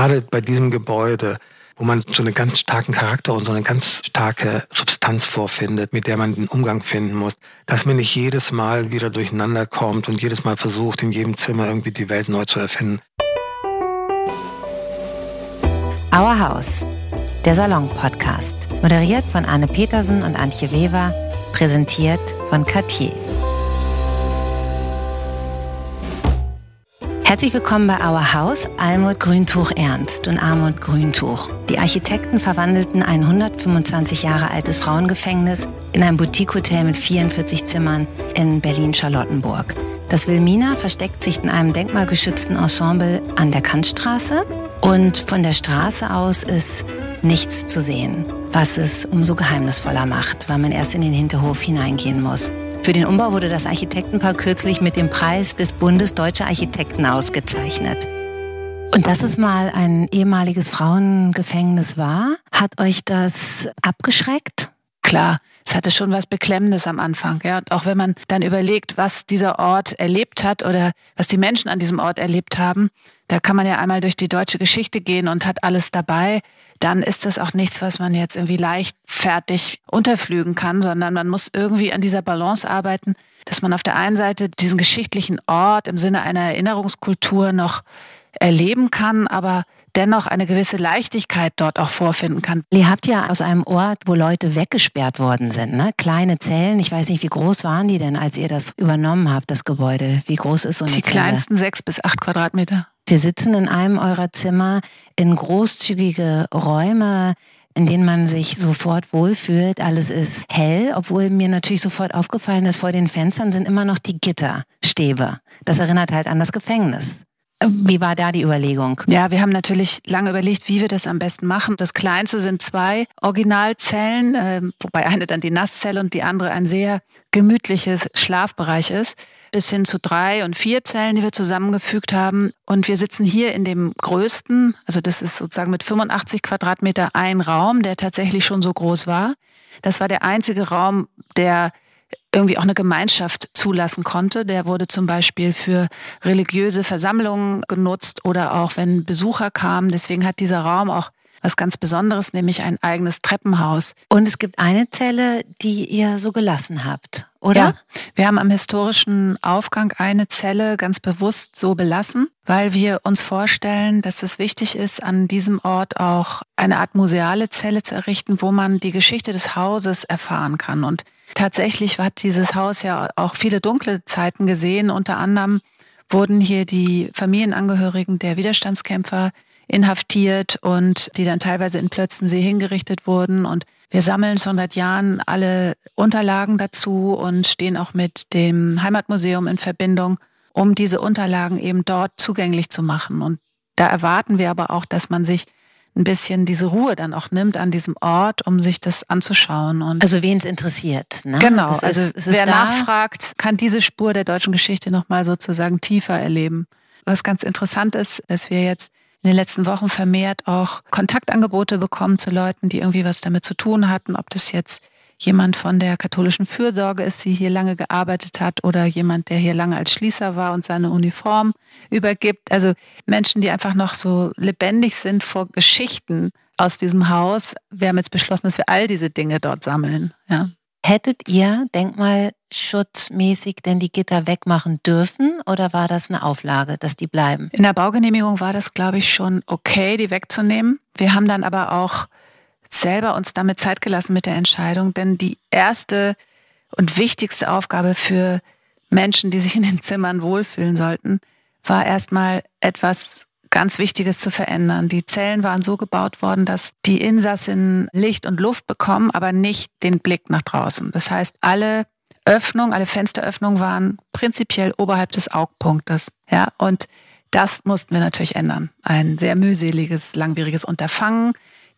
gerade bei diesem Gebäude, wo man so einen ganz starken Charakter und so eine ganz starke Substanz vorfindet, mit der man den Umgang finden muss, dass man nicht jedes Mal wieder durcheinander kommt und jedes Mal versucht, in jedem Zimmer irgendwie die Welt neu zu erfinden. Our House, der Salon-Podcast, moderiert von Anne Petersen und Antje Weber, präsentiert von Cartier. Herzlich willkommen bei Our House, Almut Grüntuch Ernst und Armut Grüntuch. Die Architekten verwandelten ein 125 Jahre altes Frauengefängnis in ein Boutique-Hotel mit 44 Zimmern in Berlin-Charlottenburg. Das Wilmina versteckt sich in einem denkmalgeschützten Ensemble an der Kantstraße und von der Straße aus ist nichts zu sehen, was es umso geheimnisvoller macht, weil man erst in den Hinterhof hineingehen muss. Für den Umbau wurde das Architektenpaar kürzlich mit dem Preis des Bundes Deutscher Architekten ausgezeichnet. Und dass es mal ein ehemaliges Frauengefängnis war, hat euch das abgeschreckt? Klar, es hatte schon was Beklemmendes am Anfang. Ja. Und auch wenn man dann überlegt, was dieser Ort erlebt hat oder was die Menschen an diesem Ort erlebt haben, da kann man ja einmal durch die deutsche Geschichte gehen und hat alles dabei dann ist das auch nichts, was man jetzt irgendwie leichtfertig unterflügen kann, sondern man muss irgendwie an dieser Balance arbeiten, dass man auf der einen Seite diesen geschichtlichen Ort im Sinne einer Erinnerungskultur noch erleben kann, aber dennoch eine gewisse Leichtigkeit dort auch vorfinden kann. Ihr habt ja aus einem Ort, wo Leute weggesperrt worden sind, ne? kleine Zellen. Ich weiß nicht, wie groß waren die denn, als ihr das übernommen habt, das Gebäude? Wie groß ist so eine Die Zelle? kleinsten sechs bis acht Quadratmeter. Wir sitzen in einem eurer Zimmer in großzügige Räume, in denen man sich sofort wohlfühlt. Alles ist hell, obwohl mir natürlich sofort aufgefallen ist, vor den Fenstern sind immer noch die Gitterstäbe. Das erinnert halt an das Gefängnis. Wie war da die Überlegung? Ja, wir haben natürlich lange überlegt, wie wir das am besten machen. Das kleinste sind zwei Originalzellen, äh, wobei eine dann die Nasszelle und die andere ein sehr gemütliches Schlafbereich ist, bis hin zu drei und vier Zellen, die wir zusammengefügt haben. Und wir sitzen hier in dem größten, also das ist sozusagen mit 85 Quadratmeter ein Raum, der tatsächlich schon so groß war. Das war der einzige Raum, der irgendwie auch eine Gemeinschaft zulassen konnte. Der wurde zum Beispiel für religiöse Versammlungen genutzt oder auch wenn Besucher kamen. Deswegen hat dieser Raum auch was ganz Besonderes, nämlich ein eigenes Treppenhaus. Und es gibt eine Zelle, die ihr so gelassen habt, oder? Ja, wir haben am historischen Aufgang eine Zelle ganz bewusst so belassen, weil wir uns vorstellen, dass es wichtig ist, an diesem Ort auch eine Art museale Zelle zu errichten, wo man die Geschichte des Hauses erfahren kann. Und tatsächlich hat dieses Haus ja auch viele dunkle Zeiten gesehen. Unter anderem wurden hier die Familienangehörigen der Widerstandskämpfer inhaftiert und die dann teilweise in Plötzensee hingerichtet wurden. Und wir sammeln schon seit Jahren alle Unterlagen dazu und stehen auch mit dem Heimatmuseum in Verbindung, um diese Unterlagen eben dort zugänglich zu machen. Und da erwarten wir aber auch, dass man sich ein bisschen diese Ruhe dann auch nimmt an diesem Ort, um sich das anzuschauen. Und also wen es interessiert. Ne? Genau, das also ist, wer nachfragt, kann diese Spur der deutschen Geschichte nochmal sozusagen tiefer erleben. Was ganz interessant ist, dass wir jetzt in den letzten Wochen vermehrt auch Kontaktangebote bekommen zu Leuten, die irgendwie was damit zu tun hatten, ob das jetzt jemand von der katholischen Fürsorge ist, die hier lange gearbeitet hat oder jemand, der hier lange als Schließer war und seine Uniform übergibt. Also Menschen, die einfach noch so lebendig sind vor Geschichten aus diesem Haus. Wir haben jetzt beschlossen, dass wir all diese Dinge dort sammeln. Ja. Hättet ihr denkmalschutzmäßig denn die Gitter wegmachen dürfen oder war das eine Auflage, dass die bleiben? In der Baugenehmigung war das, glaube ich, schon okay, die wegzunehmen. Wir haben dann aber auch selber uns damit Zeit gelassen mit der Entscheidung, denn die erste und wichtigste Aufgabe für Menschen, die sich in den Zimmern wohlfühlen sollten, war erstmal etwas ganz Wichtiges zu verändern. Die Zellen waren so gebaut worden, dass die Insassen Licht und Luft bekommen, aber nicht den Blick nach draußen. Das heißt, alle Öffnungen, alle Fensteröffnungen waren prinzipiell oberhalb des Augpunktes. Ja, und das mussten wir natürlich ändern. Ein sehr mühseliges, langwieriges Unterfangen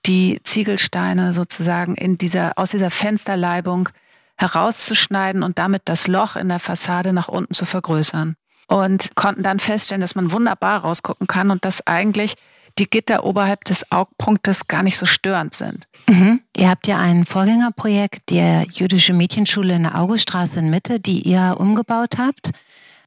die Ziegelsteine sozusagen in dieser, aus dieser Fensterleibung herauszuschneiden und damit das Loch in der Fassade nach unten zu vergrößern. Und konnten dann feststellen, dass man wunderbar rausgucken kann und dass eigentlich die Gitter oberhalb des Augpunktes gar nicht so störend sind. Mhm. Ihr habt ja ein Vorgängerprojekt, die jüdische Mädchenschule in der Auguststraße in Mitte, die ihr umgebaut habt.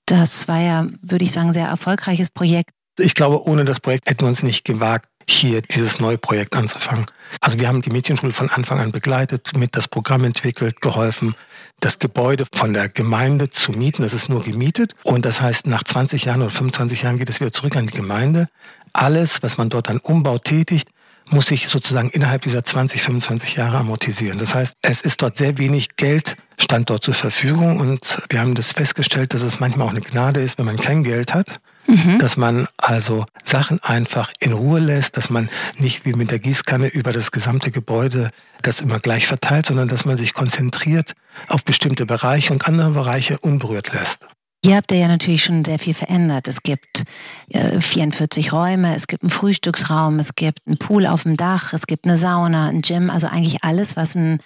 Das war ja, würde ich sagen, ein sehr erfolgreiches Projekt. Ich glaube, ohne das Projekt hätten wir uns nicht gewagt, hier dieses neue Projekt anzufangen. Also wir haben die Mädchenschule von Anfang an begleitet, mit das Programm entwickelt, geholfen, das Gebäude von der Gemeinde zu mieten. Das ist nur gemietet. Und das heißt, nach 20 Jahren oder 25 Jahren geht es wieder zurück an die Gemeinde. Alles, was man dort an Umbau tätigt, muss sich sozusagen innerhalb dieser 20, 25 Jahre amortisieren. Das heißt, es ist dort sehr wenig Geld stand dort zur Verfügung und wir haben das festgestellt, dass es manchmal auch eine Gnade ist, wenn man kein Geld hat, mhm. dass man also Sachen einfach in Ruhe lässt, dass man nicht wie mit der Gießkanne über das gesamte Gebäude das immer gleich verteilt, sondern dass man sich konzentriert auf bestimmte Bereiche und andere Bereiche unberührt lässt. Hier habt ihr ja natürlich schon sehr viel verändert. Es gibt äh, 44 Räume, es gibt einen Frühstücksraum, es gibt einen Pool auf dem Dach, es gibt eine Sauna, ein Gym, also eigentlich alles, was ein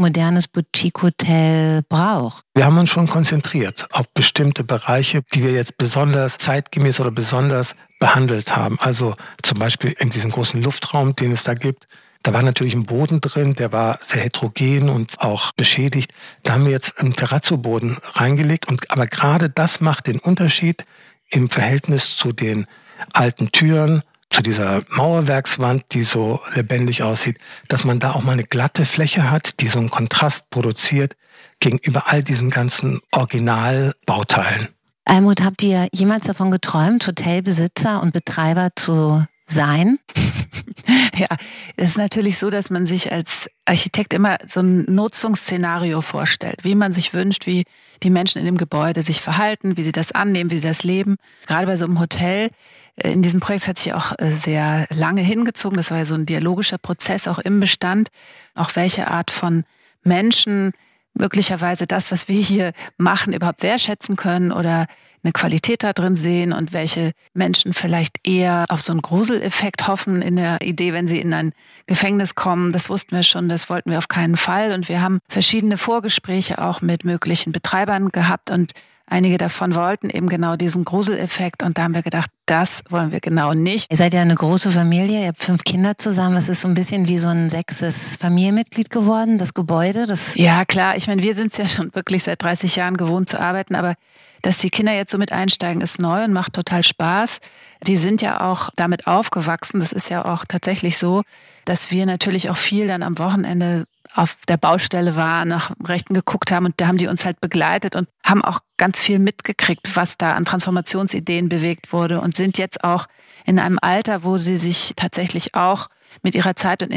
modernes Boutique-Hotel braucht. Wir haben uns schon konzentriert auf bestimmte Bereiche, die wir jetzt besonders zeitgemäß oder besonders behandelt haben. Also zum Beispiel in diesem großen Luftraum, den es da gibt, da war natürlich ein Boden drin, der war sehr heterogen und auch beschädigt. Da haben wir jetzt einen Terrazzo-Boden reingelegt. Und, aber gerade das macht den Unterschied im Verhältnis zu den alten Türen, zu dieser Mauerwerkswand, die so lebendig aussieht, dass man da auch mal eine glatte Fläche hat, die so einen Kontrast produziert gegenüber all diesen ganzen Originalbauteilen. Almut, habt ihr jemals davon geträumt, Hotelbesitzer und Betreiber zu sein? ja, es ist natürlich so, dass man sich als Architekt immer so ein Nutzungsszenario vorstellt, wie man sich wünscht, wie die Menschen in dem Gebäude sich verhalten, wie sie das annehmen, wie sie das leben. Gerade bei so einem Hotel, in diesem Projekt hat sich auch äh, sehr lange hingezogen. Das war ja so ein dialogischer Prozess auch im Bestand. Auch welche Art von Menschen möglicherweise das, was wir hier machen, überhaupt wertschätzen können oder eine Qualität da drin sehen und welche Menschen vielleicht eher auf so einen Gruseleffekt hoffen in der Idee, wenn sie in ein Gefängnis kommen. Das wussten wir schon, das wollten wir auf keinen Fall. Und wir haben verschiedene Vorgespräche auch mit möglichen Betreibern gehabt und Einige davon wollten eben genau diesen Gruseleffekt und da haben wir gedacht, das wollen wir genau nicht. Ihr seid ja eine große Familie, ihr habt fünf Kinder zusammen. Es ist so ein bisschen wie so ein sechstes Familienmitglied geworden, das Gebäude. Das ja, klar. Ich meine, wir sind es ja schon wirklich seit 30 Jahren gewohnt zu arbeiten, aber dass die Kinder jetzt so mit einsteigen, ist neu und macht total Spaß. Die sind ja auch damit aufgewachsen. Das ist ja auch tatsächlich so, dass wir natürlich auch viel dann am Wochenende auf der Baustelle war, nach Rechten geguckt haben und da haben die uns halt begleitet und haben auch ganz viel mitgekriegt, was da an Transformationsideen bewegt wurde und sind jetzt auch in einem Alter, wo sie sich tatsächlich auch mit ihrer Zeit und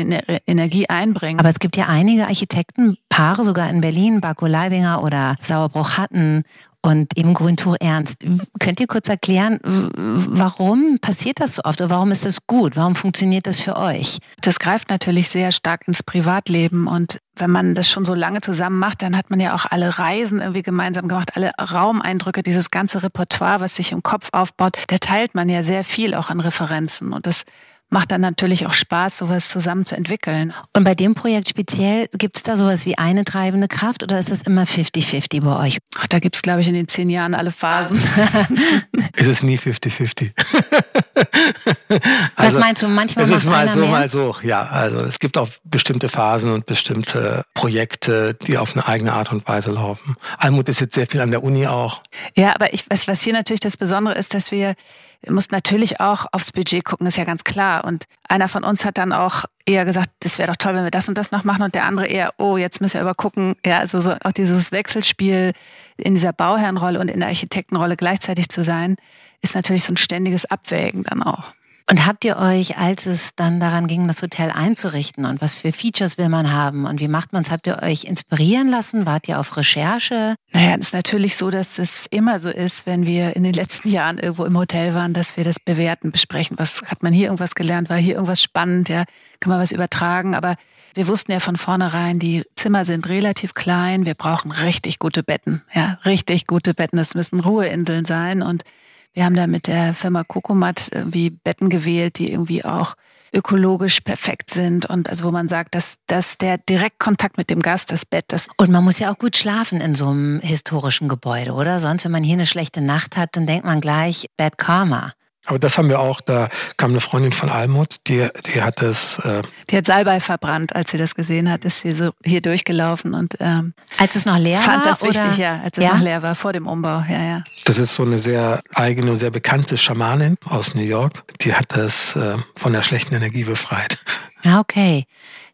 Energie einbringen. Aber es gibt ja einige Architektenpaare, sogar in Berlin, Barco Leibinger oder Sauerbruch hatten und eben Grüntuch Ernst. Könnt ihr kurz erklären, warum passiert das so oft oder warum ist das gut? Warum funktioniert das für euch? Das greift natürlich sehr stark ins Privatleben und wenn man das schon so lange zusammen macht, dann hat man ja auch alle Reisen irgendwie gemeinsam gemacht, alle Raumeindrücke, dieses ganze Repertoire, was sich im Kopf aufbaut, da teilt man ja sehr viel auch an Referenzen und das macht dann natürlich auch Spaß, sowas zusammen zu entwickeln. Und bei dem Projekt speziell, gibt es da sowas wie eine treibende Kraft oder ist das immer 50-50 bei euch? Ach, da gibt es, glaube ich, in den zehn Jahren alle Phasen. ist es nie 50-50. also, Was meinst du? Manchmal es ist mal so, mehr? mal so. Ja, also es gibt auch bestimmte Phasen und bestimmte Projekte, die auf eine eigene Art und Weise laufen. Almut ist jetzt sehr viel an der Uni auch. Ja, aber ich, was, was hier natürlich das Besondere ist, dass wir mussten natürlich auch aufs Budget gucken, ist ja ganz klar. Und einer von uns hat dann auch eher gesagt, das wäre doch toll, wenn wir das und das noch machen. Und der andere eher, oh, jetzt müssen wir übergucken. Ja, also so auch dieses Wechselspiel in dieser Bauherrenrolle und in der Architektenrolle gleichzeitig zu sein, ist natürlich so ein ständiges Abwägen dann auch. Und habt ihr euch, als es dann daran ging, das Hotel einzurichten und was für Features will man haben und wie macht man es, habt ihr euch inspirieren lassen? Wart ihr auf Recherche? Naja, es ist natürlich so, dass es immer so ist, wenn wir in den letzten Jahren irgendwo im Hotel waren, dass wir das bewerten, besprechen. Was hat man hier irgendwas gelernt? War hier irgendwas spannend? Ja, kann man was übertragen? Aber wir wussten ja von vornherein, die Zimmer sind relativ klein. Wir brauchen richtig gute Betten. Ja, richtig gute Betten. Das müssen Ruheinseln sein und wir haben da mit der Firma Kokomat irgendwie Betten gewählt, die irgendwie auch ökologisch perfekt sind und also wo man sagt, dass, dass der Direktkontakt mit dem Gast, das Bett, das und man muss ja auch gut schlafen in so einem historischen Gebäude, oder? Sonst, wenn man hier eine schlechte Nacht hat, dann denkt man gleich Bad Karma. Aber das haben wir auch, da kam eine Freundin von Almut, die, die hat das. Äh die hat Salbei verbrannt, als sie das gesehen hat, ist sie so hier durchgelaufen und ähm, als es noch leer fand war. Fand das wichtig, ja, als es ja? noch leer war, vor dem Umbau, ja, ja. Das ist so eine sehr eigene und sehr bekannte Schamanin aus New York, die hat das äh, von der schlechten Energie befreit. Ah, okay.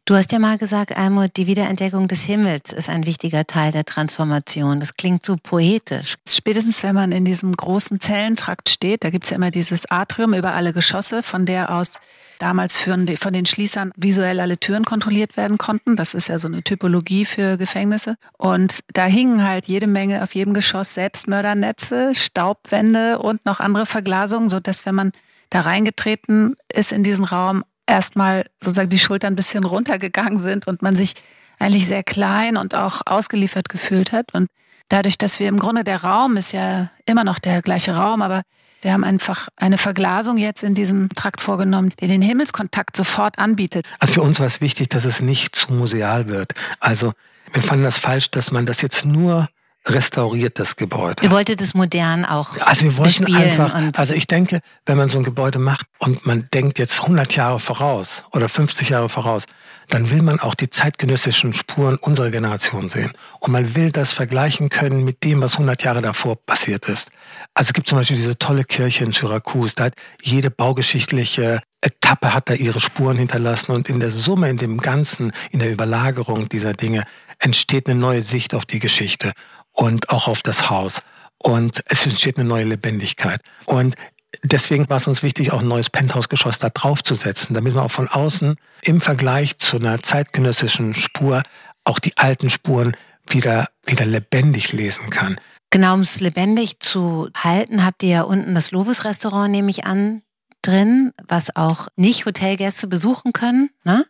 Du hast ja mal gesagt, Almut, die Wiederentdeckung des Himmels ist ein wichtiger Teil der Transformation. Das klingt so poetisch. Spätestens, wenn man in diesem großen Zellentrakt steht, da gibt es ja immer dieses Atrium über alle Geschosse, von der aus damals von den Schließern visuell alle Türen kontrolliert werden konnten. Das ist ja so eine Typologie für Gefängnisse. Und da hingen halt jede Menge auf jedem Geschoss Selbstmördernetze, Staubwände und noch andere Verglasungen, sodass wenn man da reingetreten ist in diesen Raum, erstmal sozusagen die Schultern ein bisschen runtergegangen sind und man sich eigentlich sehr klein und auch ausgeliefert gefühlt hat. Und dadurch, dass wir im Grunde der Raum ist ja immer noch der gleiche Raum, aber wir haben einfach eine Verglasung jetzt in diesem Trakt vorgenommen, die den Himmelskontakt sofort anbietet. Also für uns war es wichtig, dass es nicht zu museal wird. Also wir fanden das falsch, dass man das jetzt nur restauriert das Gebäude. Ihr wolltet es modern auch Also wir wollten einfach, also ich denke, wenn man so ein Gebäude macht und man denkt jetzt 100 Jahre voraus oder 50 Jahre voraus, dann will man auch die zeitgenössischen Spuren unserer Generation sehen. Und man will das vergleichen können mit dem, was 100 Jahre davor passiert ist. Also es gibt zum Beispiel diese tolle Kirche in Syrakus, da hat jede baugeschichtliche Etappe hat da ihre Spuren hinterlassen und in der Summe, in dem Ganzen, in der Überlagerung dieser Dinge entsteht eine neue Sicht auf die Geschichte und auch auf das Haus. Und es entsteht eine neue Lebendigkeit. Und deswegen war es uns wichtig, auch ein neues Penthouse-Geschoss da draufzusetzen, damit man auch von außen im Vergleich zu einer zeitgenössischen Spur auch die alten Spuren wieder, wieder lebendig lesen kann. Genau, um es lebendig zu halten, habt ihr ja unten das Lovis-Restaurant, nehme ich an, drin, was auch nicht Hotelgäste besuchen können. Ne?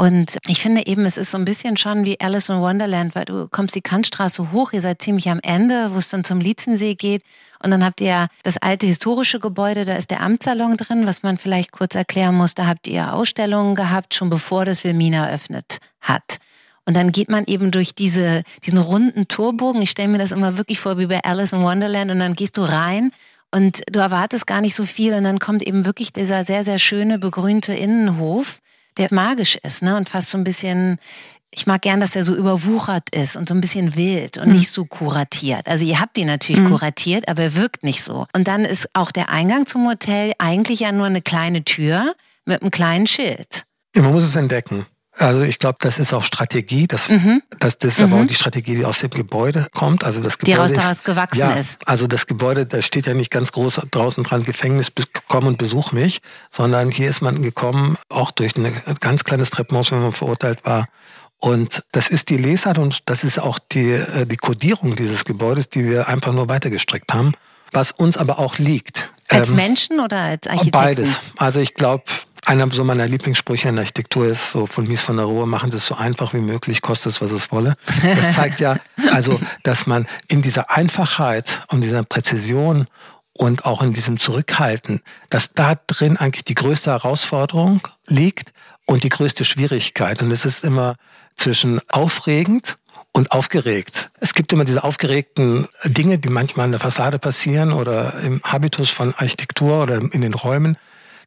Und ich finde eben, es ist so ein bisschen schon wie Alice in Wonderland, weil du kommst die Kantstraße hoch, ihr seid ziemlich am Ende, wo es dann zum Lietzensee geht. Und dann habt ihr das alte historische Gebäude, da ist der Amtssalon drin, was man vielleicht kurz erklären muss. Da habt ihr Ausstellungen gehabt, schon bevor das Wilmina eröffnet hat. Und dann geht man eben durch diese, diesen runden Torbogen. Ich stelle mir das immer wirklich vor wie bei Alice in Wonderland. Und dann gehst du rein und du erwartest gar nicht so viel. Und dann kommt eben wirklich dieser sehr, sehr schöne, begrünte Innenhof der magisch ist, ne? Und fast so ein bisschen, ich mag gern, dass er so überwuchert ist und so ein bisschen wild und mhm. nicht so kuratiert. Also ihr habt ihn natürlich mhm. kuratiert, aber er wirkt nicht so. Und dann ist auch der Eingang zum Hotel eigentlich ja nur eine kleine Tür mit einem kleinen Schild. Man muss es entdecken. Also ich glaube, das ist auch Strategie. Das, mhm. das, das ist mhm. aber auch die Strategie, die aus dem Gebäude kommt. Also das Gebäude die daraus gewachsen ja, ist. Also das Gebäude, da steht ja nicht ganz groß draußen dran, Gefängnis, komm und besuch mich, sondern hier ist man gekommen, auch durch ein ganz kleines Treppenhaus, wenn man verurteilt war. Und das ist die Lesart und das ist auch die, äh, die Kodierung dieses Gebäudes, die wir einfach nur weitergestrickt haben, was uns aber auch liegt. Als ähm, Menschen oder als Architekten? Beides. Also ich glaube, einer so meiner Lieblingssprüche in der Architektur ist so von Mies von der Rohe, machen Sie es so einfach wie möglich, kostet es, was es wolle. Das zeigt ja, also, dass man in dieser Einfachheit und dieser Präzision und auch in diesem Zurückhalten, dass da drin eigentlich die größte Herausforderung liegt und die größte Schwierigkeit. Und es ist immer zwischen aufregend und aufgeregt. Es gibt immer diese aufgeregten Dinge, die manchmal in der Fassade passieren oder im Habitus von Architektur oder in den Räumen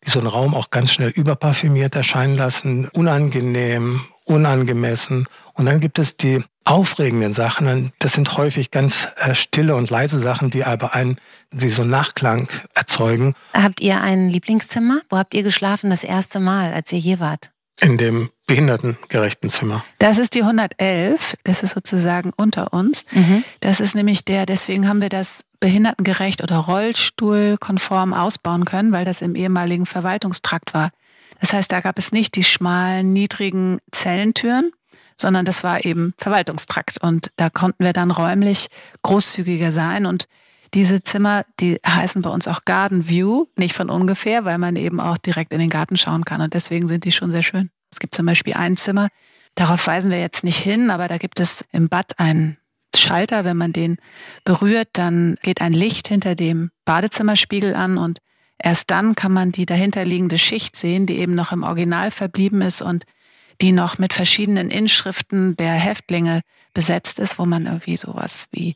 die so einen Raum auch ganz schnell überparfümiert erscheinen lassen, unangenehm, unangemessen. Und dann gibt es die aufregenden Sachen. Das sind häufig ganz äh, stille und leise Sachen, die aber einen, die so Nachklang erzeugen. Habt ihr ein Lieblingszimmer? Wo habt ihr geschlafen das erste Mal, als ihr hier wart? In dem behindertengerechten Zimmer. Das ist die 111, das ist sozusagen unter uns. Mhm. Das ist nämlich der, deswegen haben wir das behindertengerecht oder rollstuhlkonform ausbauen können, weil das im ehemaligen Verwaltungstrakt war. Das heißt, da gab es nicht die schmalen, niedrigen Zellentüren, sondern das war eben Verwaltungstrakt. Und da konnten wir dann räumlich großzügiger sein. Und diese Zimmer, die heißen bei uns auch Garden View, nicht von ungefähr, weil man eben auch direkt in den Garten schauen kann. Und deswegen sind die schon sehr schön. Es gibt zum Beispiel ein Zimmer, darauf weisen wir jetzt nicht hin, aber da gibt es im Bad einen Schalter. Wenn man den berührt, dann geht ein Licht hinter dem Badezimmerspiegel an und erst dann kann man die dahinterliegende Schicht sehen, die eben noch im Original verblieben ist und die noch mit verschiedenen Inschriften der Häftlinge besetzt ist, wo man irgendwie sowas wie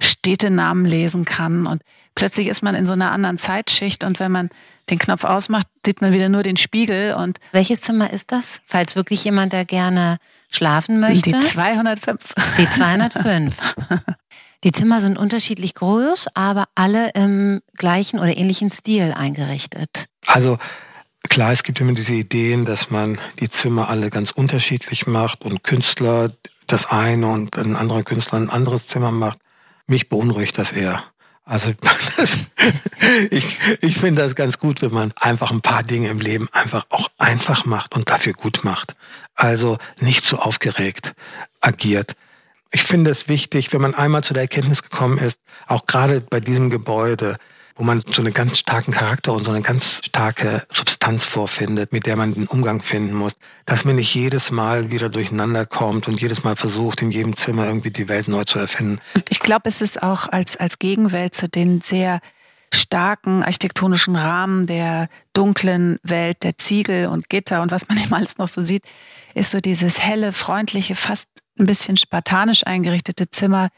Städtenamen lesen kann und plötzlich ist man in so einer anderen Zeitschicht und wenn man den Knopf ausmacht, sieht man wieder nur den Spiegel und welches Zimmer ist das? Falls wirklich jemand da gerne schlafen möchte. Die 205. Die 205. Die Zimmer sind unterschiedlich groß, aber alle im gleichen oder ähnlichen Stil eingerichtet. Also klar, es gibt immer diese Ideen, dass man die Zimmer alle ganz unterschiedlich macht und Künstler das eine und ein anderer Künstler ein anderes Zimmer macht. Mich beunruhigt das eher. Also ich, ich finde das ganz gut, wenn man einfach ein paar Dinge im Leben einfach auch einfach macht und dafür gut macht. Also nicht zu so aufgeregt agiert. Ich finde es wichtig, wenn man einmal zu der Erkenntnis gekommen ist, auch gerade bei diesem Gebäude, wo man so einen ganz starken Charakter und so eine ganz starke Substanz vorfindet, mit der man den Umgang finden muss, dass man nicht jedes Mal wieder durcheinander kommt und jedes Mal versucht, in jedem Zimmer irgendwie die Welt neu zu erfinden. Ich glaube, es ist auch als, als Gegenwelt zu den sehr starken architektonischen Rahmen der dunklen Welt der Ziegel und Gitter und was man eben alles noch so sieht, ist so dieses helle, freundliche, fast ein bisschen spartanisch eingerichtete Zimmer,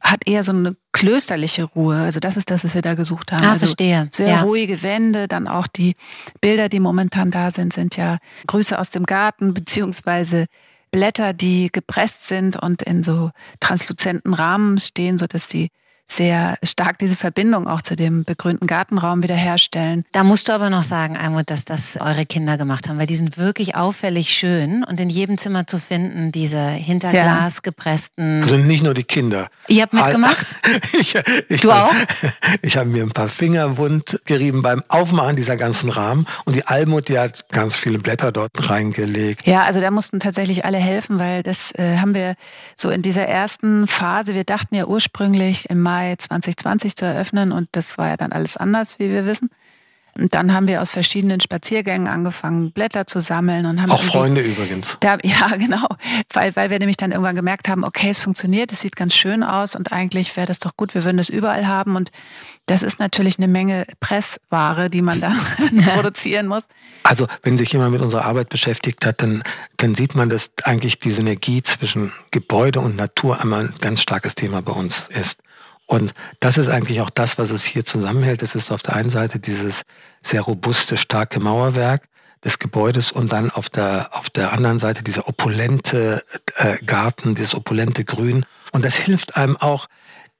hat eher so eine klösterliche Ruhe. Also das ist das, was wir da gesucht haben. Ah, also verstehe. Sehr ja. ruhige Wände. Dann auch die Bilder, die momentan da sind, sind ja Grüße aus dem Garten, beziehungsweise Blätter, die gepresst sind und in so transluzenten Rahmen stehen, sodass die sehr stark diese Verbindung auch zu dem begrünten Gartenraum wiederherstellen. Da musst du aber noch sagen, Almut, dass das eure Kinder gemacht haben, weil die sind wirklich auffällig schön und in jedem Zimmer zu finden, diese hinter Glas gepressten. Also nicht nur die Kinder. Ihr habt mitgemacht? ich, ich, du auch? Ich habe mir ein paar Finger wund gerieben beim Aufmachen dieser ganzen Rahmen und die Almut, die hat ganz viele Blätter dort reingelegt. Ja, also da mussten tatsächlich alle helfen, weil das äh, haben wir so in dieser ersten Phase, wir dachten ja ursprünglich im Mai Mai 2020 zu eröffnen und das war ja dann alles anders, wie wir wissen. Und dann haben wir aus verschiedenen Spaziergängen angefangen, Blätter zu sammeln und haben auch Freunde übrigens. Da, ja, genau, weil weil wir nämlich dann irgendwann gemerkt haben, okay, es funktioniert, es sieht ganz schön aus und eigentlich wäre das doch gut, wir würden es überall haben und das ist natürlich eine Menge Pressware, die man da produzieren muss. Also wenn sich jemand mit unserer Arbeit beschäftigt hat, dann dann sieht man, dass eigentlich die Synergie zwischen Gebäude und Natur einmal ein ganz starkes Thema bei uns ist. Und das ist eigentlich auch das, was es hier zusammenhält. Es ist auf der einen Seite dieses sehr robuste, starke Mauerwerk des Gebäudes und dann auf der, auf der anderen Seite dieser opulente äh, Garten, dieses opulente Grün. Und das hilft einem auch,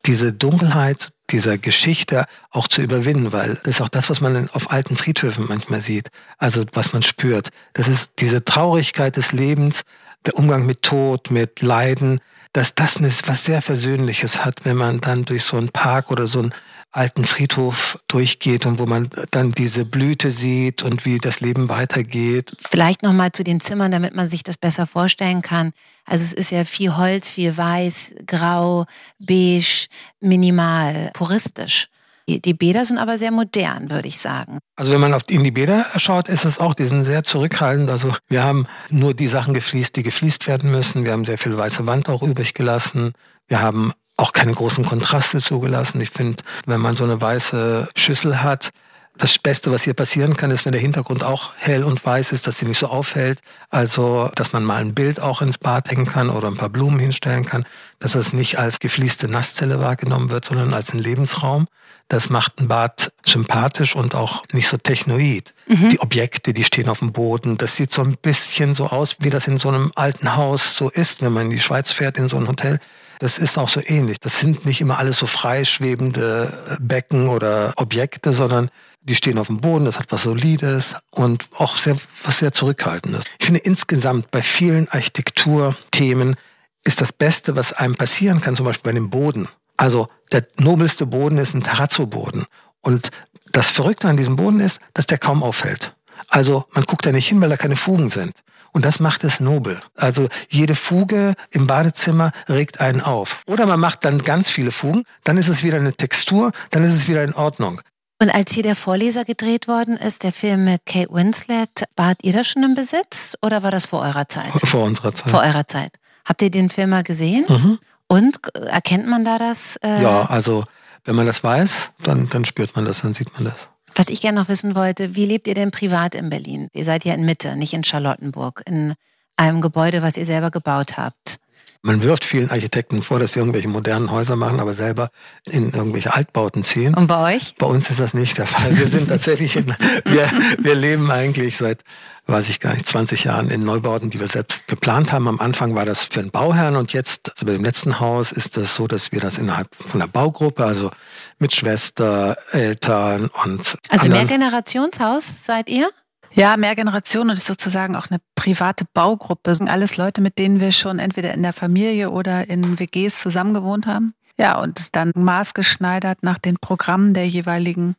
diese Dunkelheit dieser Geschichte auch zu überwinden, weil das ist auch das, was man auf alten Friedhöfen manchmal sieht, also was man spürt. Das ist diese Traurigkeit des Lebens, der Umgang mit Tod, mit Leiden, dass das was sehr Versöhnliches hat, wenn man dann durch so einen Park oder so einen alten Friedhof durchgeht und wo man dann diese Blüte sieht und wie das Leben weitergeht. Vielleicht nochmal zu den Zimmern, damit man sich das besser vorstellen kann. Also es ist ja viel Holz, viel Weiß, Grau, Beige, minimal, puristisch. Die Bäder sind aber sehr modern, würde ich sagen. Also wenn man in die Bäder schaut, ist es auch, die sind sehr zurückhaltend. Also wir haben nur die Sachen gefliest, die gefliest werden müssen. Wir haben sehr viel weiße Wand auch übrig gelassen. Wir haben auch keine großen Kontraste zugelassen. Ich finde, wenn man so eine weiße Schüssel hat, das Beste, was hier passieren kann, ist, wenn der Hintergrund auch hell und weiß ist, dass sie nicht so auffällt. Also, dass man mal ein Bild auch ins Bad hängen kann oder ein paar Blumen hinstellen kann, dass es nicht als gefließte Nasszelle wahrgenommen wird, sondern als ein Lebensraum. Das macht ein Bad sympathisch und auch nicht so technoid. Mhm. Die Objekte, die stehen auf dem Boden, das sieht so ein bisschen so aus, wie das in so einem alten Haus so ist, wenn man in die Schweiz fährt, in so ein Hotel. Das ist auch so ähnlich. Das sind nicht immer alles so freischwebende Becken oder Objekte, sondern die stehen auf dem Boden, das hat was Solides und auch sehr, was sehr Zurückhaltendes. Ich finde insgesamt bei vielen Architekturthemen ist das Beste, was einem passieren kann, zum Beispiel bei dem Boden. Also der nobelste Boden ist ein Terrazzo-Boden. Und das Verrückte an diesem Boden ist, dass der kaum auffällt. Also man guckt da nicht hin, weil da keine Fugen sind. Und das macht es nobel. Also jede Fuge im Badezimmer regt einen auf. Oder man macht dann ganz viele Fugen, dann ist es wieder eine Textur, dann ist es wieder in Ordnung. Und als hier der Vorleser gedreht worden ist, der Film mit Kate Winslet, wart ihr da schon im Besitz oder war das vor eurer Zeit? Vor unserer Zeit. Vor eurer Zeit. Habt ihr den Film mal gesehen? Mhm. Und erkennt man da das? Äh ja, also wenn man das weiß, dann, dann spürt man das, dann sieht man das. Was ich gerne noch wissen wollte, wie lebt ihr denn privat in Berlin? Ihr seid ja in Mitte, nicht in Charlottenburg, in einem Gebäude, was ihr selber gebaut habt. Man wirft vielen Architekten vor, dass sie irgendwelche modernen Häuser machen, aber selber in irgendwelche Altbauten ziehen. Und bei euch? Bei uns ist das nicht der Fall. Wir sind tatsächlich, in, wir, wir leben eigentlich seit weiß ich gar nicht, 20 Jahren in Neubauten, die wir selbst geplant haben. Am Anfang war das für einen Bauherrn und jetzt also bei dem letzten Haus ist das so, dass wir das innerhalb von der Baugruppe, also mit Schwester, Eltern und Also Mehrgenerationshaus seid ihr? Ja, Mehrgenerationen und ist sozusagen auch eine private Baugruppe. Das sind alles Leute, mit denen wir schon entweder in der Familie oder in WGs zusammengewohnt haben. Ja, und ist dann maßgeschneidert nach den Programmen der jeweiligen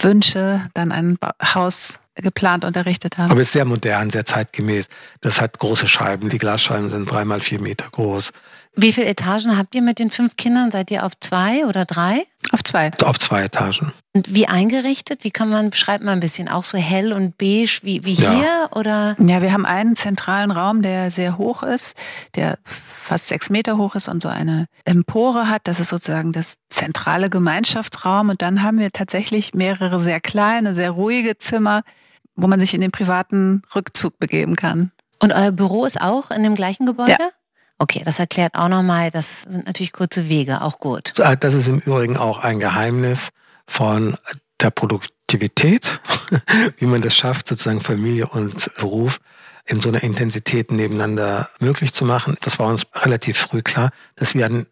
Wünsche dann ein Haus geplant und errichtet haben. Aber es ist sehr modern, sehr zeitgemäß. Das hat große Scheiben. Die Glasscheiben sind dreimal vier Meter groß. Wie viele Etagen habt ihr mit den fünf Kindern? Seid ihr auf zwei oder drei? Auf zwei. Auf zwei Etagen. Und wie eingerichtet? Wie kann man, beschreibt man ein bisschen, auch so hell und beige wie, wie hier? Ja. Oder? Ja, wir haben einen zentralen Raum, der sehr hoch ist, der fast sechs Meter hoch ist und so eine Empore hat. Das ist sozusagen das zentrale Gemeinschaftsraum. Und dann haben wir tatsächlich mehrere sehr kleine, sehr ruhige Zimmer, wo man sich in den privaten Rückzug begeben kann. Und euer Büro ist auch in dem gleichen Gebäude? Ja. Okay, das erklärt auch nochmal, das sind natürlich kurze Wege, auch gut. Das ist im Übrigen auch ein Geheimnis von der Produktivität, wie man das schafft, sozusagen Familie und Beruf in so einer Intensität nebeneinander möglich zu machen. Das war uns relativ früh klar, dass wir, an,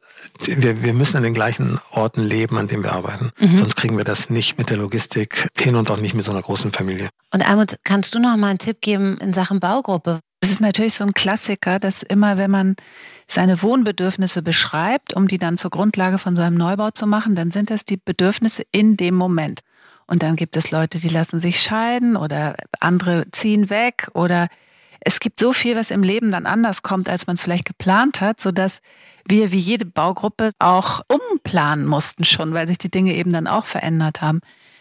wir, wir müssen an den gleichen Orten leben, an denen wir arbeiten. Mhm. Sonst kriegen wir das nicht mit der Logistik hin und auch nicht mit so einer großen Familie. Und Almut, kannst du noch mal einen Tipp geben in Sachen Baugruppe? Es ist natürlich so ein Klassiker, dass immer, wenn man seine Wohnbedürfnisse beschreibt, um die dann zur Grundlage von seinem Neubau zu machen, dann sind das die Bedürfnisse in dem Moment. Und dann gibt es Leute, die lassen sich scheiden oder andere ziehen weg oder es gibt so viel, was im Leben dann anders kommt, als man es vielleicht geplant hat, sodass wir wie jede Baugruppe auch umplanen mussten schon, weil sich die Dinge eben dann auch verändert haben.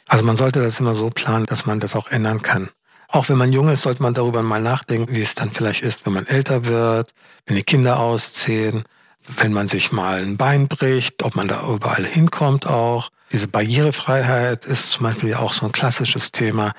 Also man sollte das immer so planen, dass man das auch ändern kann. Auch wenn man jung ist, sollte man darüber mal nachdenken, wie es dann vielleicht ist, wenn man älter wird, wenn die Kinder ausziehen, wenn man sich mal ein Bein bricht, ob man da überall hinkommt auch. Diese Barrierefreiheit ist zum Beispiel ja auch so ein klassisches Thema.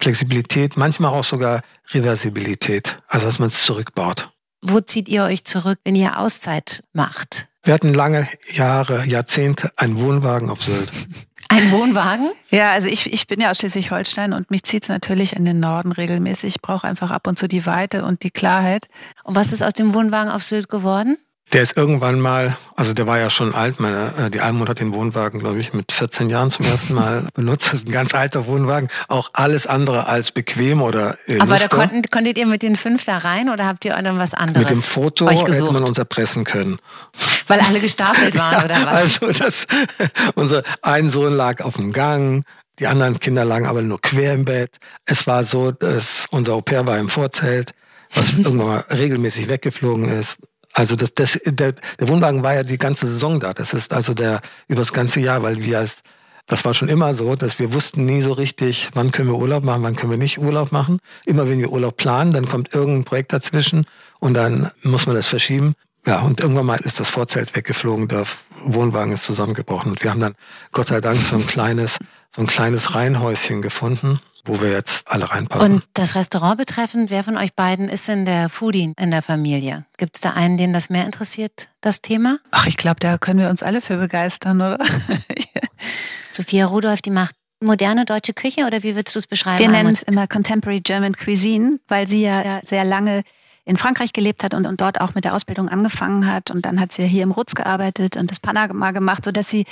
Flexibilität, manchmal auch sogar Reversibilität, also dass man es zurückbaut. Wo zieht ihr euch zurück, wenn ihr Auszeit macht? Wir hatten lange Jahre, Jahrzehnte einen Wohnwagen auf Sylt. Ein Wohnwagen? Ja, also ich, ich bin ja aus Schleswig-Holstein und mich zieht es natürlich in den Norden regelmäßig. Ich brauche einfach ab und zu die Weite und die Klarheit. Und was ist aus dem Wohnwagen auf Sylt geworden? Der ist irgendwann mal, also der war ja schon alt, meine, äh, die Almut hat den Wohnwagen, glaube ich, mit 14 Jahren zum ersten Mal benutzt. Das ist ein ganz alter Wohnwagen, auch alles andere als bequem oder äh, Aber da konnten, konntet ihr mit den fünf da rein oder habt ihr dann was anderes Mit dem Foto hätte man uns erpressen können. Weil alle gestapelt waren ja, oder was? Also das, unser ein Sohn lag auf dem Gang, die anderen Kinder lagen aber nur quer im Bett. Es war so, dass unser Au pair war im Vorzelt, was irgendwann mal regelmäßig weggeflogen ist. Also das, das, der, der Wohnwagen war ja die ganze Saison da. Das ist also der über das ganze Jahr, weil wir als das war schon immer so, dass wir wussten nie so richtig, wann können wir Urlaub machen, wann können wir nicht Urlaub machen. Immer wenn wir Urlaub planen, dann kommt irgendein Projekt dazwischen und dann muss man das verschieben. Ja, und irgendwann mal ist das Vorzelt weggeflogen, der Wohnwagen ist zusammengebrochen. Und wir haben dann Gott sei Dank so ein kleines, so ein kleines Reihenhäuschen gefunden wo wir jetzt alle reinpassen. Und das Restaurant betreffend, wer von euch beiden ist denn der Foodie in der Familie? Gibt es da einen, den das mehr interessiert, das Thema? Ach, ich glaube, da können wir uns alle für begeistern, oder? Sophia Rudolph, die macht moderne deutsche Küche oder wie würdest du es beschreiben? Wir nennen es immer Contemporary German Cuisine, weil sie ja sehr lange in Frankreich gelebt hat und, und dort auch mit der Ausbildung angefangen hat. Und dann hat sie hier im Rutz gearbeitet und das Panama gemacht, sodass sie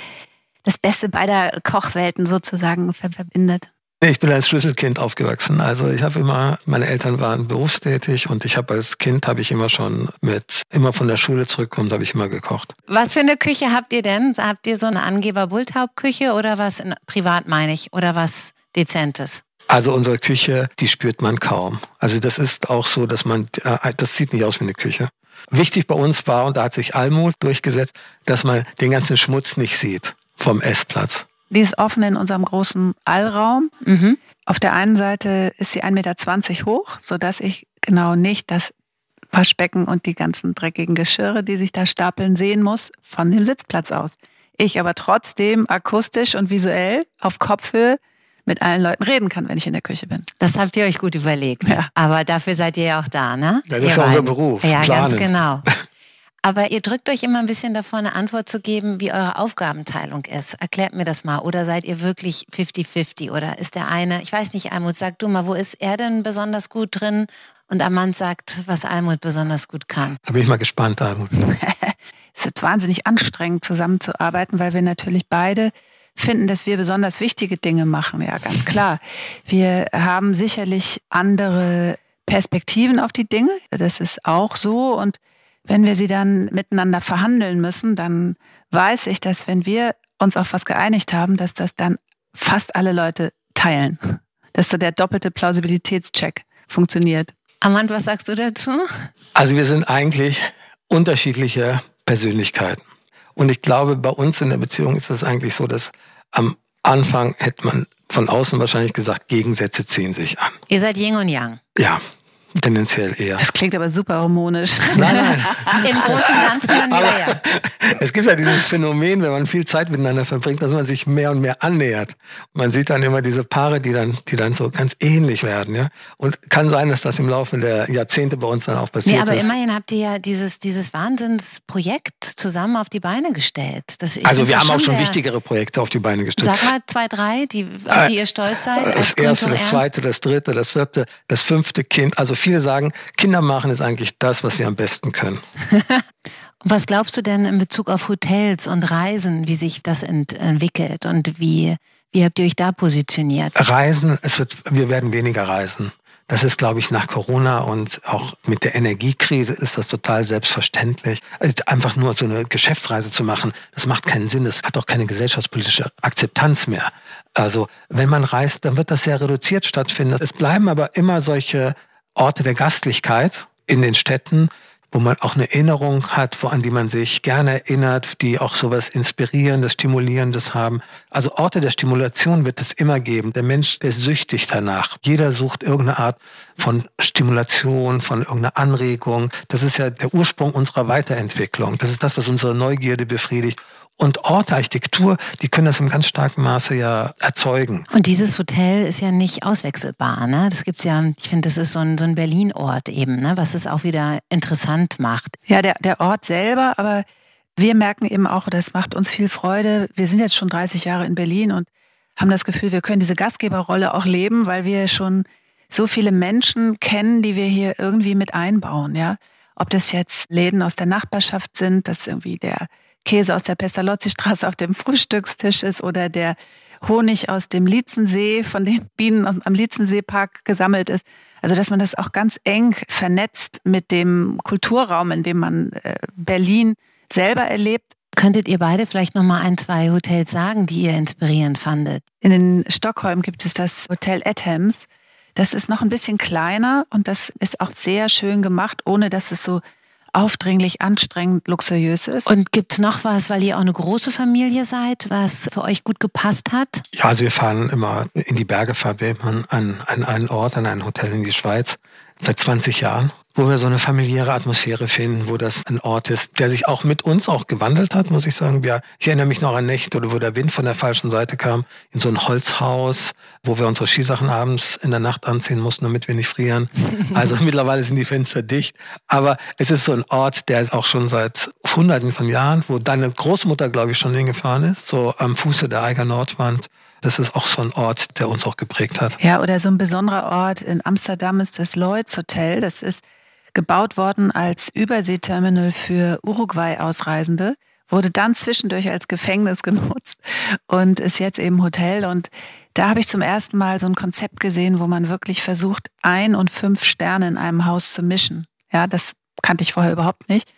das Beste beider Kochwelten sozusagen verbindet. Ich bin als Schlüsselkind aufgewachsen. Also ich habe immer, meine Eltern waren berufstätig und ich habe als Kind habe ich immer schon mit, immer von der Schule zurückkommt, habe ich immer gekocht. Was für eine Küche habt ihr denn? Habt ihr so eine Angeber-Bulthaupt-Küche oder was, in, privat meine ich, oder was Dezentes? Also unsere Küche, die spürt man kaum. Also das ist auch so, dass man, äh, das sieht nicht aus wie eine Küche. Wichtig bei uns war, und da hat sich Almut durchgesetzt, dass man den ganzen Schmutz nicht sieht vom Essplatz. Die ist offen in unserem großen Allraum. Mhm. Auf der einen Seite ist sie 1,20 Meter hoch, sodass ich genau nicht das Waschbecken und die ganzen dreckigen Geschirre, die sich da stapeln, sehen muss, von dem Sitzplatz aus. Ich aber trotzdem akustisch und visuell auf Kopfhöhe mit allen Leuten reden kann, wenn ich in der Küche bin. Das habt ihr euch gut überlegt. Ja. Aber dafür seid ihr ja auch da, ne? Ja, das ihr ist ja unser Beruf. Ja, Planen. ganz genau. Aber ihr drückt euch immer ein bisschen davor, eine Antwort zu geben, wie eure Aufgabenteilung ist. Erklärt mir das mal. Oder seid ihr wirklich 50-50? Oder ist der eine, ich weiß nicht, Almut, sag du mal, wo ist er denn besonders gut drin? Und Amand sagt, was Almut besonders gut kann. Da bin ich mal gespannt, Almut. es ist wahnsinnig anstrengend, zusammenzuarbeiten, weil wir natürlich beide finden, dass wir besonders wichtige Dinge machen. Ja, ganz klar. Wir haben sicherlich andere Perspektiven auf die Dinge. Das ist auch so. Und wenn wir sie dann miteinander verhandeln müssen, dann weiß ich, dass wenn wir uns auf was geeinigt haben, dass das dann fast alle Leute teilen. Dass so der doppelte Plausibilitätscheck funktioniert. Amand, was sagst du dazu? Also wir sind eigentlich unterschiedliche Persönlichkeiten. Und ich glaube, bei uns in der Beziehung ist es eigentlich so, dass am Anfang hätte man von außen wahrscheinlich gesagt, Gegensätze ziehen sich an. Ihr seid Yin und Yang. Ja, Tendenziell eher. Das klingt aber super harmonisch. Nein, nein. Im Großen und Ganzen dann wieder ja. Es gibt ja dieses Phänomen, wenn man viel Zeit miteinander verbringt, dass man sich mehr und mehr annähert. Man sieht dann immer diese Paare, die dann, die dann so ganz ähnlich werden, ja. Und kann sein, dass das im Laufe der Jahrzehnte bei uns dann auch passiert nee, aber ist. immerhin habt ihr ja dieses, dieses Wahnsinnsprojekt zusammen auf die Beine gestellt. Also wir haben auch schon wichtigere Projekte auf die Beine gestellt. Sag mal zwei, drei, die, auf die ihr stolz seid. Das erste, das zweite, das dritte, das vierte, das fünfte Kind. Also viele sagen, Kinder machen ist eigentlich das, was wir am besten können. was glaubst du denn in Bezug auf Hotels und Reisen, wie sich das ent entwickelt und wie, wie habt ihr euch da positioniert? Reisen, es wird, wir werden weniger reisen. Das ist, glaube ich, nach Corona und auch mit der Energiekrise ist das total selbstverständlich. Also einfach nur so eine Geschäftsreise zu machen, das macht keinen Sinn. Das hat auch keine gesellschaftspolitische Akzeptanz mehr. Also wenn man reist, dann wird das sehr reduziert stattfinden. Es bleiben aber immer solche Orte der Gastlichkeit in den Städten, wo man auch eine Erinnerung hat, wo, an die man sich gerne erinnert, die auch sowas Inspirierendes, Stimulierendes haben. Also Orte der Stimulation wird es immer geben. Der Mensch ist süchtig danach. Jeder sucht irgendeine Art von Stimulation, von irgendeiner Anregung. Das ist ja der Ursprung unserer Weiterentwicklung. Das ist das, was unsere Neugierde befriedigt. Und Orte, Architektur, die können das im ganz starken Maße ja erzeugen. Und dieses Hotel ist ja nicht auswechselbar. Ne? Das gibt's ja, ich finde, das ist so ein, so ein Berlin-Ort eben, ne? was es auch wieder interessant macht. Ja, der, der Ort selber, aber wir merken eben auch, das macht uns viel Freude. Wir sind jetzt schon 30 Jahre in Berlin und haben das Gefühl, wir können diese Gastgeberrolle auch leben, weil wir schon so viele Menschen kennen, die wir hier irgendwie mit einbauen. Ja? Ob das jetzt Läden aus der Nachbarschaft sind, dass irgendwie der Käse aus der Pestalozzi-Straße auf dem Frühstückstisch ist oder der Honig aus dem Lietzensee, von den Bienen am Lietzenseepark gesammelt ist. Also, dass man das auch ganz eng vernetzt mit dem Kulturraum, in dem man äh, Berlin selber erlebt. Könntet ihr beide vielleicht noch mal ein, zwei Hotels sagen, die ihr inspirierend fandet? In Stockholm gibt es das Hotel Adams. Das ist noch ein bisschen kleiner und das ist auch sehr schön gemacht, ohne dass es so aufdringlich, anstrengend, luxuriös ist. Und gibt es noch was, weil ihr auch eine große Familie seid, was für euch gut gepasst hat? Ja, also wir fahren immer in die Berge, fahren wir an, an einen Ort, an ein Hotel in die Schweiz seit 20 Jahren wo wir so eine familiäre Atmosphäre finden, wo das ein Ort ist, der sich auch mit uns auch gewandelt hat, muss ich sagen. Ja, ich erinnere mich noch an Nächte, wo der Wind von der falschen Seite kam, in so ein Holzhaus, wo wir unsere Skisachen abends in der Nacht anziehen mussten, damit wir nicht frieren. Also mittlerweile sind die Fenster dicht. Aber es ist so ein Ort, der auch schon seit Hunderten von Jahren, wo deine Großmutter, glaube ich, schon hingefahren ist, so am Fuße der Eiger Nordwand. Das ist auch so ein Ort, der uns auch geprägt hat. Ja, oder so ein besonderer Ort in Amsterdam ist das Lloyds Hotel. Das ist gebaut worden als Überseeterminal für Uruguay-Ausreisende, wurde dann zwischendurch als Gefängnis genutzt und ist jetzt eben Hotel. Und da habe ich zum ersten Mal so ein Konzept gesehen, wo man wirklich versucht, ein und fünf Sterne in einem Haus zu mischen. Ja, das kannte ich vorher überhaupt nicht.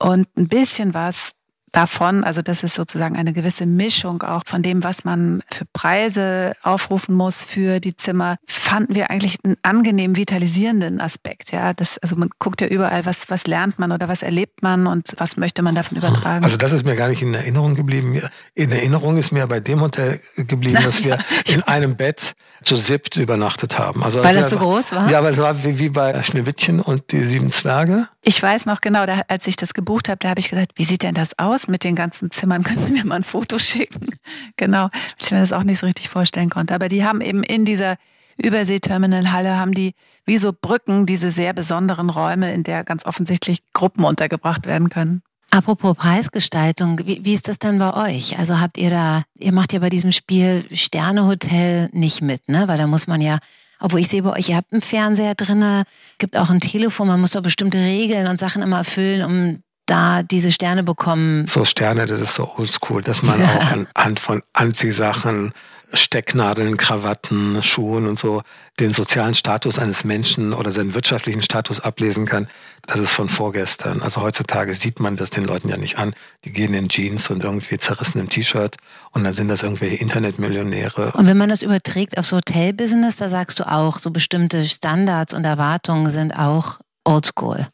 Und ein bisschen was davon. Also das ist sozusagen eine gewisse Mischung auch von dem, was man für Preise aufrufen muss für die Zimmer, fanden wir eigentlich einen angenehm vitalisierenden Aspekt. Ja, das, also man guckt ja überall, was, was lernt man oder was erlebt man und was möchte man davon übertragen. Also das ist mir gar nicht in Erinnerung geblieben. In Erinnerung ist mir bei dem Hotel geblieben, dass wir in einem Bett zu siebt übernachtet haben. Also weil das so groß war? Ja, weil es war wie, wie bei Schneewittchen und die sieben Zwerge. Ich weiß noch genau, da, als ich das gebucht habe, da habe ich gesagt, wie sieht denn das aus mit den ganzen Zimmern? Können Sie mir mal ein Foto schicken? genau, weil ich mir das auch nicht so richtig vorstellen konnte. Aber die haben eben in dieser Überseeterminalhalle haben die wie so Brücken diese sehr besonderen Räume, in der ganz offensichtlich Gruppen untergebracht werden können. Apropos Preisgestaltung, wie, wie, ist das denn bei euch? Also habt ihr da, ihr macht ja bei diesem Spiel Sternehotel nicht mit, ne? Weil da muss man ja, obwohl ich sehe bei euch, ihr habt einen Fernseher drinne, gibt auch ein Telefon, man muss doch bestimmte Regeln und Sachen immer erfüllen, um da diese Sterne bekommen. So Sterne, das ist so oldschool, dass man auch anhand von Anziehsachen Stecknadeln, Krawatten, Schuhen und so den sozialen Status eines Menschen oder seinen wirtschaftlichen Status ablesen kann, das ist von vorgestern. Also heutzutage sieht man das den Leuten ja nicht an. Die gehen in Jeans und irgendwie zerrissenem T-Shirt und dann sind das irgendwelche Internetmillionäre. Und wenn man das überträgt aufs Hotelbusiness, da sagst du auch, so bestimmte Standards und Erwartungen sind auch oldschool.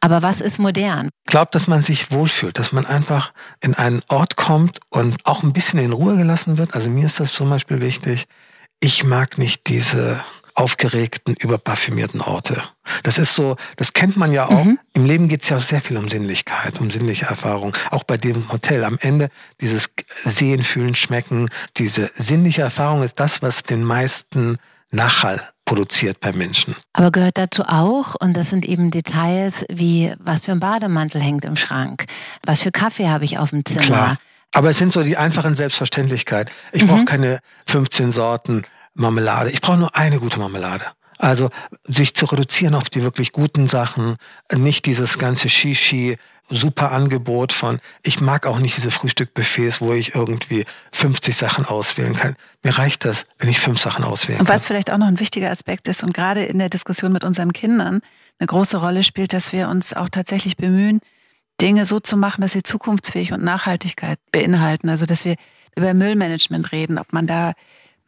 Aber was ist modern? Ich glaube, dass man sich wohlfühlt, dass man einfach in einen Ort kommt und auch ein bisschen in Ruhe gelassen wird. Also mir ist das zum Beispiel wichtig. Ich mag nicht diese aufgeregten, überparfümierten Orte. Das ist so, das kennt man ja auch. Mhm. Im Leben geht es ja sehr viel um Sinnlichkeit, um sinnliche Erfahrung. Auch bei dem Hotel. Am Ende dieses Sehen, Fühlen, Schmecken, diese sinnliche Erfahrung ist das, was den meisten Nachhall produziert bei Menschen. Aber gehört dazu auch, und das sind eben Details wie, was für ein Bademantel hängt im Schrank, was für Kaffee habe ich auf dem Zimmer. Klar. Aber es sind so die einfachen Selbstverständlichkeit. Ich mhm. brauche keine 15 Sorten Marmelade. Ich brauche nur eine gute Marmelade. Also sich zu reduzieren auf die wirklich guten Sachen, nicht dieses ganze Shishi, super Angebot von, ich mag auch nicht diese Frühstückbuffets, wo ich irgendwie 50 Sachen auswählen kann. Mir reicht das, wenn ich fünf Sachen auswählen kann. Und was vielleicht auch noch ein wichtiger Aspekt ist und gerade in der Diskussion mit unseren Kindern eine große Rolle spielt, dass wir uns auch tatsächlich bemühen, Dinge so zu machen, dass sie zukunftsfähig und Nachhaltigkeit beinhalten. Also dass wir über Müllmanagement reden, ob man da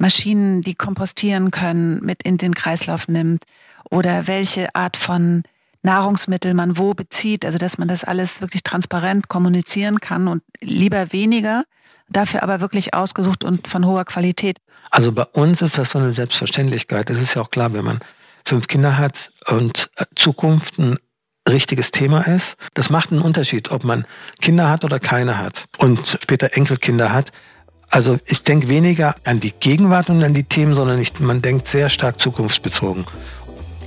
Maschinen, die kompostieren können, mit in den Kreislauf nimmt oder welche Art von Nahrungsmittel man wo bezieht, also dass man das alles wirklich transparent kommunizieren kann und lieber weniger, dafür aber wirklich ausgesucht und von hoher Qualität. Also bei uns ist das so eine Selbstverständlichkeit. Das ist ja auch klar, wenn man fünf Kinder hat und äh, Zukunft ein richtiges Thema ist. Das macht einen Unterschied, ob man Kinder hat oder keine hat und später Enkelkinder hat. Also ich denke weniger an die Gegenwart und an die Themen, sondern ich, man denkt sehr stark zukunftsbezogen.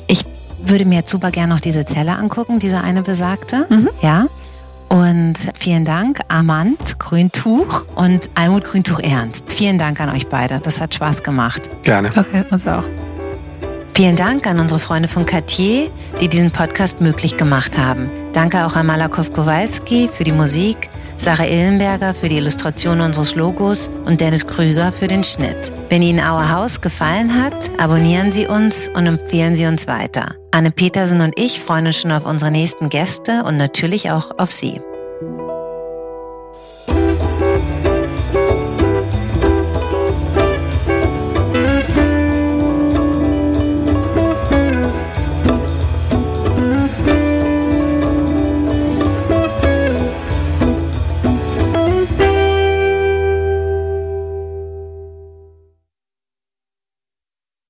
Ich würde mir jetzt super gerne noch diese Zelle angucken, diese eine besagte. Mhm. Ja. Und vielen Dank, Armand Grüntuch und Almut Grüntuch Ernst. Vielen Dank an euch beide. Das hat Spaß gemacht. Gerne. Okay, uns auch. Vielen Dank an unsere Freunde von Cartier, die diesen Podcast möglich gemacht haben. Danke auch an Malakow Kowalski für die Musik, Sarah Illenberger für die Illustration unseres Logos und Dennis Krüger für den Schnitt. Wenn Ihnen Our House gefallen hat, abonnieren Sie uns und empfehlen Sie uns weiter. Anne Petersen und ich freuen uns schon auf unsere nächsten Gäste und natürlich auch auf Sie.